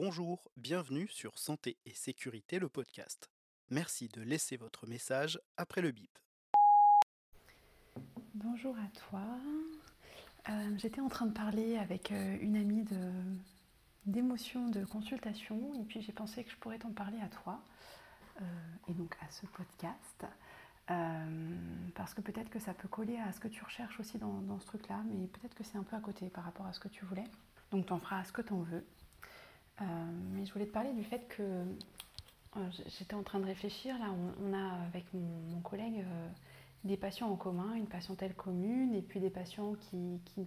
Bonjour, bienvenue sur Santé et Sécurité, le podcast. Merci de laisser votre message après le bip. Bonjour à toi. Euh, J'étais en train de parler avec euh, une amie d'émotion de consultation et puis j'ai pensé que je pourrais t'en parler à toi euh, et donc à ce podcast. Parce que peut-être que ça peut coller à ce que tu recherches aussi dans, dans ce truc-là, mais peut-être que c'est un peu à côté par rapport à ce que tu voulais. Donc t'en feras ce que t'en veux. Euh, mais je voulais te parler du fait que euh, j'étais en train de réfléchir. Là, on, a avec mon, collègue euh, des patients en commun, une patientèle commune, et puis des patients qui, qui, ne,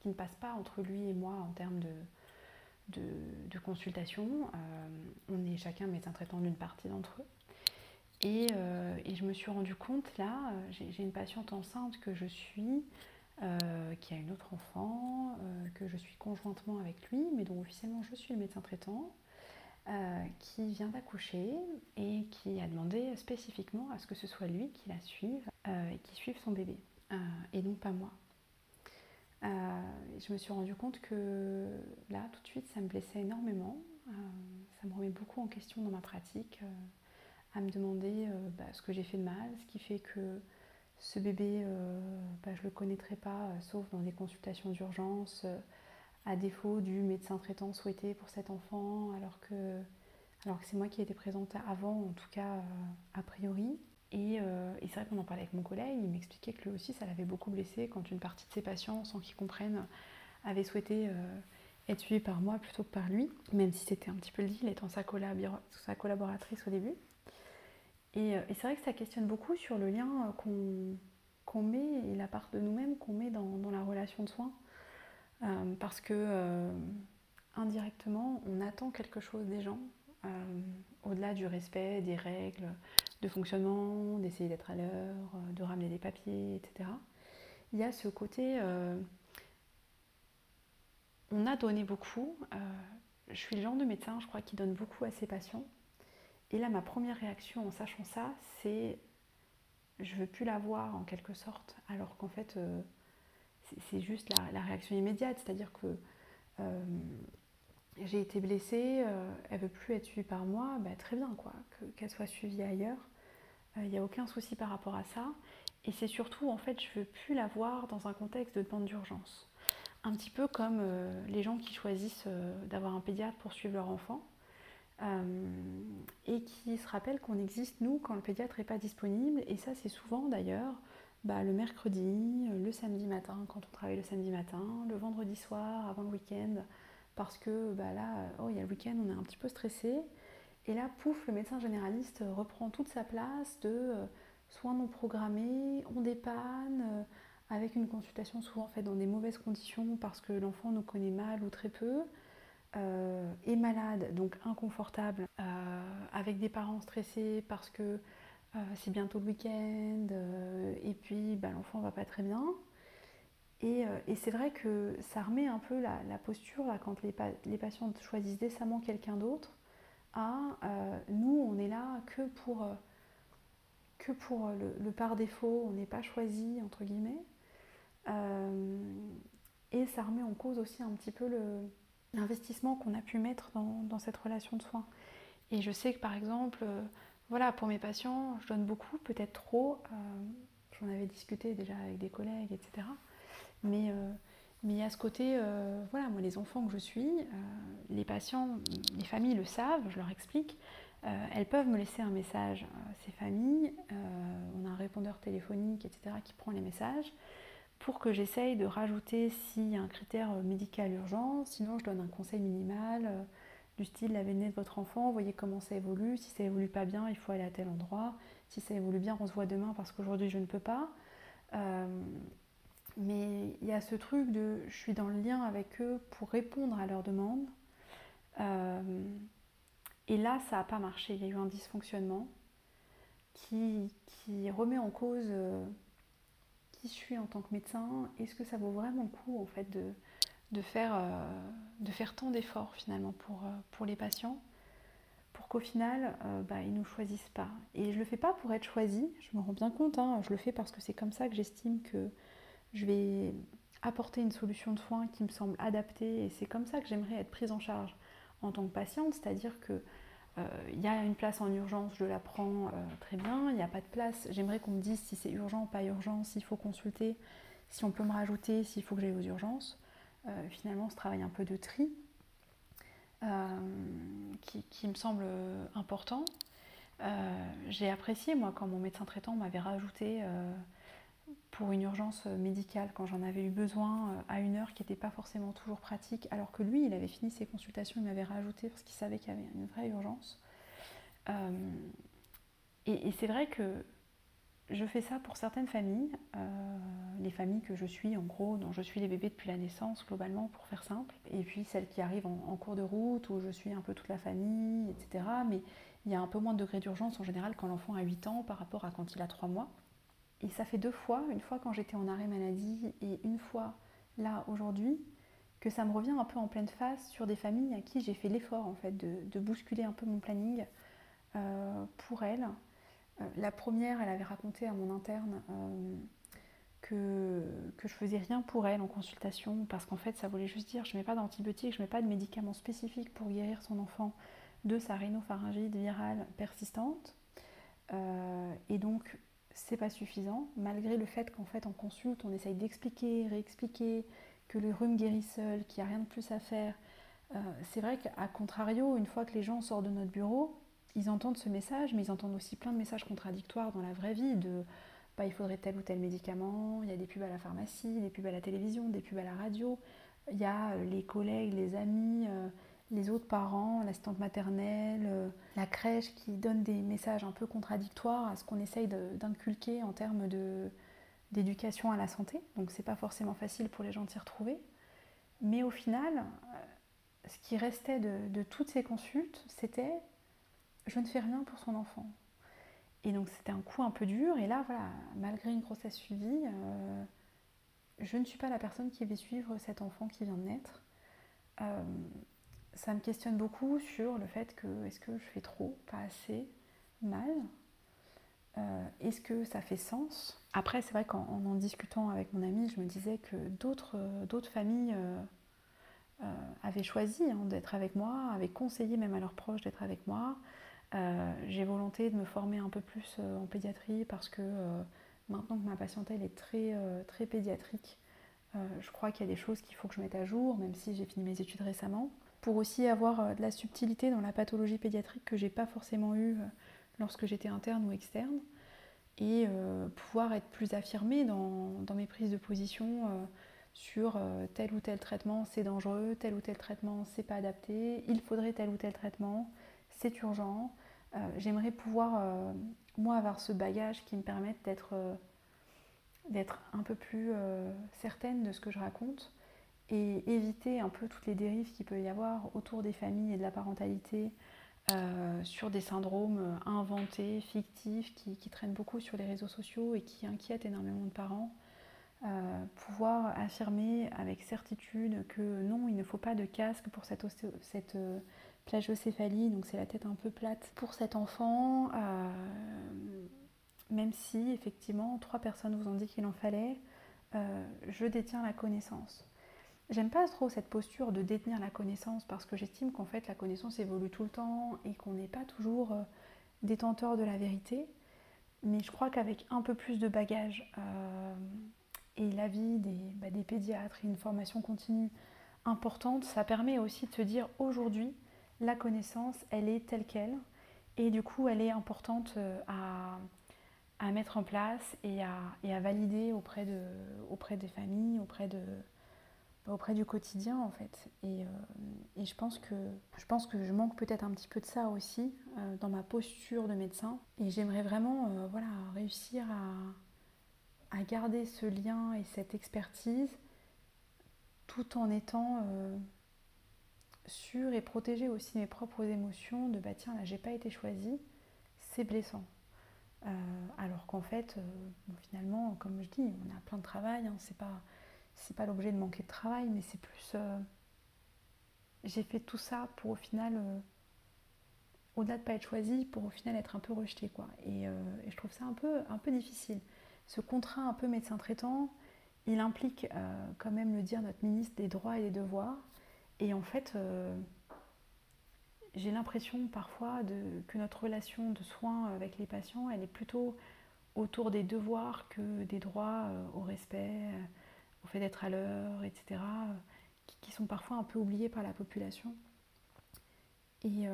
qui ne passent pas entre lui et moi en termes de, de, de consultation. On est chacun médecin traitant d'une partie d'entre eux. Et, et, je me suis rendu compte là, j'ai une patiente enceinte que je suis, euh, qui a une autre enfant, euh, que je suis conjointement avec lui, mais dont officiellement je suis le médecin traitant, euh, qui vient d'accoucher et qui a demandé spécifiquement à ce que ce soit lui qui la suive et qui suive son bébé, et donc pas moi. je me suis rendu compte que là, tout de suite, ça me blessait énormément. ça me remet beaucoup en question dans ma pratique à me demander bah, ce que j'ai fait de mal, ce qui fait que ce bébé, euh, bah, je ne le connaîtrai pas, euh, sauf dans des consultations d'urgence, euh, à défaut du médecin traitant souhaité pour cet enfant, alors que, alors que c'est moi qui ai été présente avant, en tout cas a priori. Et, euh, et c'est vrai qu'on en parlait avec mon collègue, il m'expliquait que lui aussi, ça l'avait beaucoup blessé quand une partie de ses patients, sans qu'ils comprennent, avait souhaité être suivi par moi plutôt que par lui, même si c'était un petit peu le deal, étant sa, sa collaboratrice au début. Et, et c'est vrai que ça questionne beaucoup sur le lien qu'on qu met et la part de nous-mêmes qu'on met dans, dans, la relation de soins. Euh, parce que euh, indirectement, on attend quelque chose des gens, euh, au-delà du respect des règles de fonctionnement, d'essayer d'être à l'heure, de ramener des papiers, etc. Il y a ce côté, on a donné beaucoup. je suis le genre de médecin, je crois, qui donne beaucoup à ses patients. Et là, ma première réaction en sachant ça, c'est je veux plus la voir en quelque sorte, alors qu'en fait, euh, c'est juste la, réaction immédiate, c'est-à-dire que euh, j'ai été blessée, euh, elle veut plus être suivie par moi, bah, très bien, quoi, qu'elle qu soit suivie ailleurs. Il n'y a aucun souci par rapport à ça. Et c'est surtout, en fait, je veux plus la voir dans un contexte de demande d'urgence. Un petit peu comme euh, les gens qui choisissent d'avoir un pédiatre pour suivre leur enfant euh, et qui se rappelle qu'on existe, nous, quand le pédiatre n'est pas disponible. Et ça, c'est souvent d'ailleurs bah, le mercredi, le samedi matin, quand on travaille le samedi matin, le vendredi soir, avant le week-end, parce que bah, là, oh, il y a le week-end, on est un petit peu stressé. Et là, pouf, le médecin généraliste reprend toute sa place de euh, soins non programmés, on dépanne, euh, avec une consultation souvent faite dans des mauvaises conditions parce que l'enfant nous connaît mal ou très peu euh, est malade, donc inconfortable, euh, avec des parents stressés parce que euh, c'est bientôt le week-end euh, et puis bah, l'enfant va pas très bien. Et, c'est vrai que ça remet un peu la, posture quand les, pa patients choisissent décemment quelqu'un d'autre à nous, on est là que pour, que pour le par défaut, on n'est pas choisi, entre guillemets. et ça remet en cause aussi un petit peu le, l'investissement qu'on a pu mettre dans, dans, cette relation de soins. Et je sais que par exemple, euh, voilà, pour mes patients, je donne beaucoup, peut-être trop. Euh, J'en avais discuté déjà avec des collègues, etc. Mais euh, mais il y a ce côté, voilà, moi les enfants que je suis, les patients, les familles le savent, je leur explique. elles peuvent me laisser un message, ces familles. on a un répondeur téléphonique, etc., qui prend les messages pour que j'essaye de rajouter s'il y a un critère médical urgent. Sinon, je donne un conseil minimal euh, du style la venue de votre enfant, voyez comment ça évolue. Si ça évolue pas bien, il faut aller à tel endroit. Si ça évolue bien, on se voit demain parce qu'aujourd'hui je ne peux pas. Euh, mais il y a ce truc de je suis dans le lien avec eux pour répondre à leurs demandes. Euh, et là, ça n'a pas marché. Il y a eu un dysfonctionnement qui remet en cause. Je suis en tant que médecin, est-ce que ça vaut vraiment le coup en fait de, de, faire, euh, de faire tant d'efforts finalement pour, euh, pour les patients pour qu'au final euh, bah, ils ne nous choisissent pas? Et je le fais pas pour être choisi, je me rends bien compte, hein, je le fais parce que c'est comme ça que j'estime que je vais apporter une solution de soins qui me semble adaptée et c'est comme ça que j'aimerais être prise en charge en tant que patiente, c'est-à-dire que il y a une place en urgence, je la prends très bien. Il n'y a pas de place, j'aimerais qu'on me dise si c'est urgent, pas urgent, s'il faut consulter, si on peut me rajouter, s'il faut que j'aille aux urgences. finalement, ce travail un peu de tri qui, me semble important. J'ai apprécié, moi, quand mon médecin traitant m'avait rajouté pour une urgence médicale quand j'en avais eu besoin euh, à une heure qui n'était pas forcément toujours pratique, alors que lui, il avait fini ses consultations, il m'avait rajouté parce qu'il savait qu'il y avait une vraie urgence. Euh, et, c'est vrai que je fais ça pour certaines familles, euh, les familles que je suis en gros, dont je suis les bébés depuis la naissance globalement pour faire simple, et puis celles qui arrivent en, en cours de route où je suis un peu toute la famille, etc. Mais il y a un peu moins de degré d'urgence en général quand l'enfant a 8 ans par rapport à quand il a 3 mois. Et ça fait deux fois, une fois quand j'étais en arrêt maladie et une fois là aujourd'hui, que ça me revient un peu en pleine face sur des familles à qui j'ai fait l'effort en fait de, bousculer un peu mon planning euh, pour elles. Euh, la première, elle avait raconté à mon interne euh, que, que je faisais rien pour elle en consultation parce qu'en fait ça voulait juste dire je mets pas d'antibiotiques, je mets pas de médicaments spécifiques pour guérir son enfant de sa rhinopharyngite virale persistante. et donc c'est pas suffisant, malgré le fait qu'en fait en consulte on essaye d'expliquer, réexpliquer, que le rhume guérit seul, qu'il n'y a rien de plus à faire. Euh, c'est vrai qu'à contrario, une fois que les gens sortent de notre bureau, ils entendent ce message, mais ils entendent aussi plein de messages contradictoires dans la vraie vie de bah, il faudrait tel ou tel médicament, il y a des pubs à la pharmacie, des pubs à la télévision, des pubs à la radio, il y a les collègues, les amis, euh, les autres parents, l'assistante maternelle, euh, la crèche qui donnent des messages un peu contradictoires à ce qu'on essaye d'inculquer en termes d'éducation à la santé. Donc c'est pas forcément facile pour les gens de s'y retrouver. Mais au final, euh, ce qui restait de, toutes ces consultes, c'était je ne fais rien pour son enfant. Et donc c'était un coup un peu dur. Et là, voilà, malgré une grossesse suivie, euh, je ne suis pas la personne qui va suivre cet enfant qui vient de naître ça me questionne beaucoup sur le fait que est-ce que je fais trop, pas assez, mal? Euh, Est-ce que ça fait sens? Après, c'est vrai qu'en en, discutant avec mon ami, je me disais que d'autres, euh, familles euh, avaient choisi hein, d'être avec moi, avaient conseillé même à leurs proches d'être avec moi. j'ai volonté de me former un peu plus en pédiatrie parce que maintenant que ma patientèle est très, très pédiatrique, je crois qu'il y a des choses qu'il faut que je mette à jour, même si j'ai fini mes études récemment pour aussi avoir euh, de la subtilité dans la pathologie pédiatrique que j'ai pas forcément eu euh, lorsque j'étais interne ou externe, et euh, pouvoir être plus affirmée dans, mes prises de position sur tel ou tel traitement c'est dangereux, tel ou tel traitement c'est pas adapté, il faudrait tel ou tel traitement, c'est urgent. J'aimerais pouvoir, moi, avoir ce bagage qui me permette d'être d'être un peu plus certaine de ce que je raconte et éviter un peu toutes les dérives qu'il peut y avoir autour des familles et de la parentalité euh, sur des syndromes inventés, fictifs, qui, traînent beaucoup sur les réseaux sociaux et qui inquiètent énormément de parents. Euh, pouvoir affirmer avec certitude que non, il ne faut pas de casque pour cette, cette euh, plagiocéphalie, donc c'est la tête un peu plate pour cet enfant, même si effectivement trois personnes vous ont dit qu'il en fallait, je détiens la connaissance. J'aime pas trop cette posture de détenir la connaissance parce que j'estime qu'en fait la connaissance évolue tout le temps et qu'on n'est pas toujours euh, détenteur de la vérité. Mais je crois qu'avec un peu plus de bagages euh, et l'avis des, bah, des pédiatres et une formation continue importante, ça permet aussi de se dire aujourd'hui la connaissance elle est telle qu'elle et du coup elle est importante euh, à, à mettre en place et à, et à valider auprès, de, auprès des familles, auprès de, auprès du quotidien en fait. Et, euh, je, pense que, je pense que je manque peut-être un petit peu de ça aussi euh, dans ma posture de médecin. Et j'aimerais vraiment euh, voilà, réussir à, à, garder ce lien et cette expertise tout en étant sûr et protéger aussi mes propres émotions de bah tiens là j'ai pas été choisie, c'est blessant. alors qu'en fait, finalement, comme je dis, on a plein de travail, hein, c'est pas c'est pas l'objet de manquer de travail, mais c'est plus. Euh, j'ai fait tout ça pour au final, euh, au-delà de pas être choisi, pour au final être un peu rejeté, quoi. Euh, et, je trouve ça un peu, un peu difficile. Ce contrat un peu médecin traitant, il implique quand même le dire notre ministre des droits et des devoirs. Et en fait, j'ai l'impression parfois que notre relation de soins avec les patients, elle est plutôt autour des devoirs que des droits au respect, au fait d'être à l'heure, etc., qui, sont parfois un peu oubliés par la population. Et, et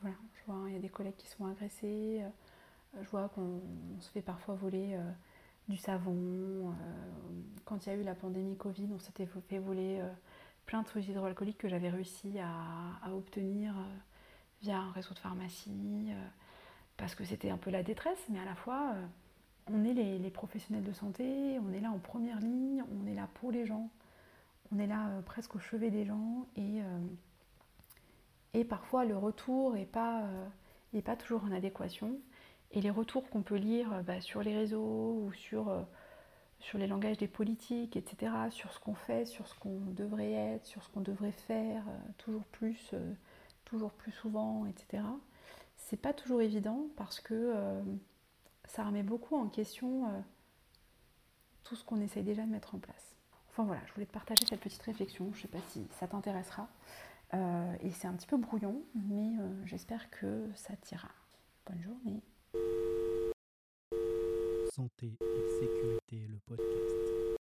voilà, je vois, il y a des collègues qui sont agressés, je vois qu'on se fait parfois voler du savon. quand il y a eu la pandémie Covid, on s'était fait voler plein de solides hydroalcooliques que j'avais réussi à, obtenir euh, via un réseau de pharmacie, euh, parce que c'était un peu la détresse, mais à la fois, euh, on est les, professionnels de santé, on est là en première ligne, on est là pour les gens, on est là presque au chevet des gens, et, et parfois le retour n'est pas, pas toujours en adéquation. Et les retours qu'on peut lire bah, sur les réseaux ou sur sur les langages des politiques, etc., sur ce qu'on fait, sur ce qu'on devrait être, sur ce qu'on devrait faire, euh, toujours plus, euh, toujours plus souvent, etc. C'est pas toujours évident parce que euh, ça remet beaucoup en question tout ce qu'on essaye déjà de mettre en place. Enfin voilà, je voulais te partager cette petite réflexion, je sais pas si ça t'intéressera. et c'est un petit peu brouillon, mais j'espère que ça t'ira. Bonne journée santé et sécurité, le podcast.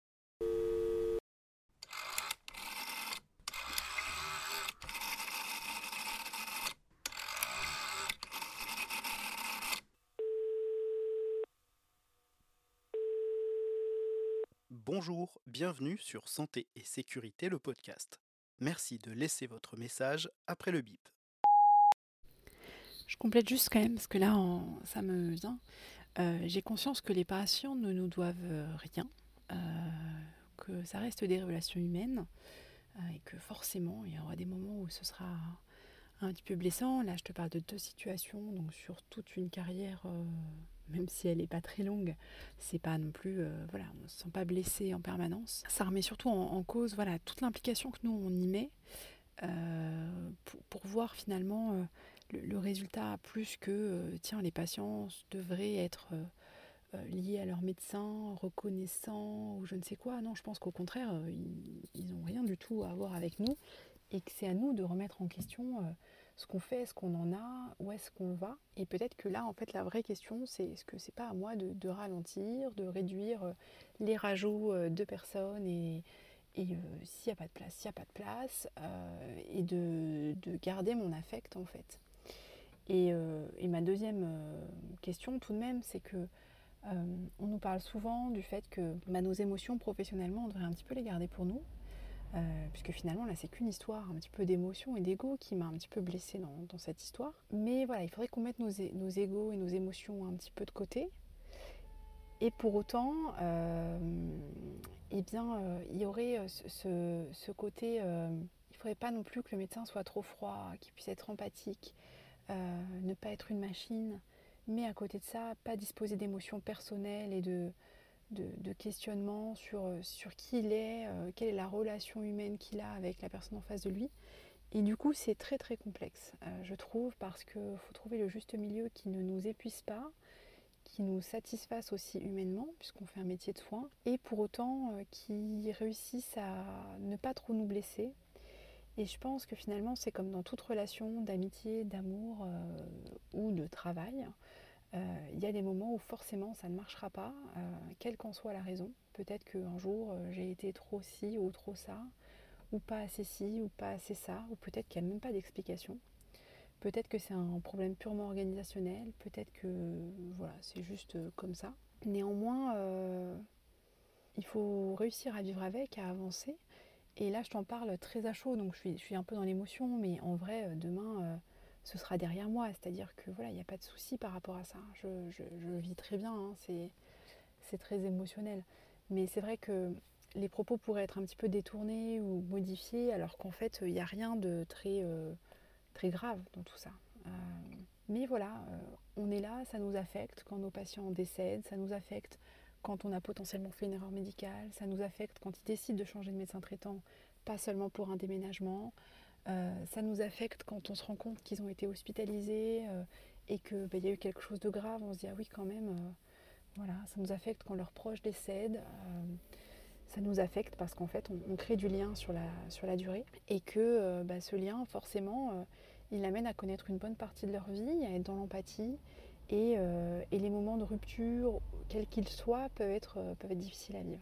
Bonjour, bienvenue sur Santé et Sécurité, le podcast. Merci de laisser votre message après le bip. Je complète juste quand même, parce que là, ça me. Euh, j'ai conscience que les patients ne nous doivent euh, rien, euh, que ça reste des relations humaines et que forcément il y aura des moments où ce sera un petit peu blessant. Là, je te parle de deux situations, donc sur toute une carrière, même si elle n'est pas très longue, c'est pas non plus, voilà, on se sent pas blessé en permanence. Ça remet surtout en, cause, voilà, toute l'implication que nous on y met pour, pour, voir finalement le, résultat plus que euh, tiens les patients devraient être euh, euh, liés à leur médecin, reconnaissants ou je ne sais quoi. Non, je pense qu'au contraire, ils n'ont rien du tout à voir avec nous et que c'est à nous de remettre en question ce qu'on fait, ce qu'on en a, où est-ce qu'on va. Et peut-être que là, en fait, la vraie question, c'est est-ce que c'est pas à moi de, ralentir, de réduire les rajouts de personnes et, s'il n'y a pas de place, s'il n'y a pas de place, et de, de, garder mon affect en fait. Euh, et, ma deuxième euh, question tout de même, c'est que euh, on nous parle souvent du fait que bah, nos émotions professionnellement, on devrait un petit peu les garder pour nous. Puisque finalement là c'est qu'une histoire un petit peu d'émotion et d'ego qui m'a un petit peu blessée dans, cette histoire. Mais voilà, il faudrait qu'on mette nos, nos égos et nos émotions un petit peu de côté. Et pour autant, eh bien, il y aurait ce, ce côté, il ne faudrait pas non plus que le médecin soit trop froid, qu'il puisse être empathique, euh, ne pas être une machine, mais à côté de ça, pas disposer d'émotions personnelles et de, de, questionnements sur, euh, sur qui il est, euh, quelle est la relation humaine qu'il a avec la personne en face de lui. Et du coup, c'est très très complexe, je trouve, parce qu'il faut trouver le juste milieu qui ne nous épuise pas, qui nous satisfasse aussi humainement, puisqu'on fait un métier de soin, et pour autant qui réussisse à ne pas trop nous blesser, et je pense que finalement, c'est comme dans toute relation d'amitié, d'amour euh, ou de travail. Euh, il y a des moments où forcément ça ne marchera pas, euh, quelle qu'en soit la raison. Peut-être qu'un jour j'ai été trop ci ou trop ça, ou pas assez ci ou pas assez ça, ou peut-être qu'il n'y a même pas d'explication. Peut-être que c'est un problème purement organisationnel, peut-être que voilà, c'est juste comme ça. Néanmoins, il faut réussir à vivre avec, à avancer. Et là, je t'en parle très à chaud, donc je suis, un peu dans l'émotion, mais en vrai, euh, demain, euh, ce sera derrière moi. C'est-à-dire que voilà, il n'y a pas de souci par rapport à ça. Je, je, vis très bien, hein, c'est très émotionnel. Mais c'est vrai que les propos pourraient être un petit peu détournés ou modifiés, alors qu'en fait, il n'y a rien de très, euh, très grave dans tout ça. mais voilà, on est là, ça nous affecte quand nos patients décèdent, ça nous affecte quand on a potentiellement fait une erreur médicale, ça nous affecte quand ils décident de changer de médecin traitant, pas seulement pour un déménagement, euh, ça nous affecte quand on se rend compte qu'ils ont été hospitalisés euh, et qu'il bah, y a eu quelque chose de grave, on se dit ah oui quand même, euh, voilà, ça nous affecte quand leurs proches décèdent, ça nous affecte parce qu'en fait, on, crée du lien sur la, sur la durée et que bah, ce lien, forcément, il amène à connaître une bonne partie de leur vie, à être dans l'empathie. Et, et, les moments de rupture, quels qu'ils soient, peuvent être, peuvent être difficiles à vivre.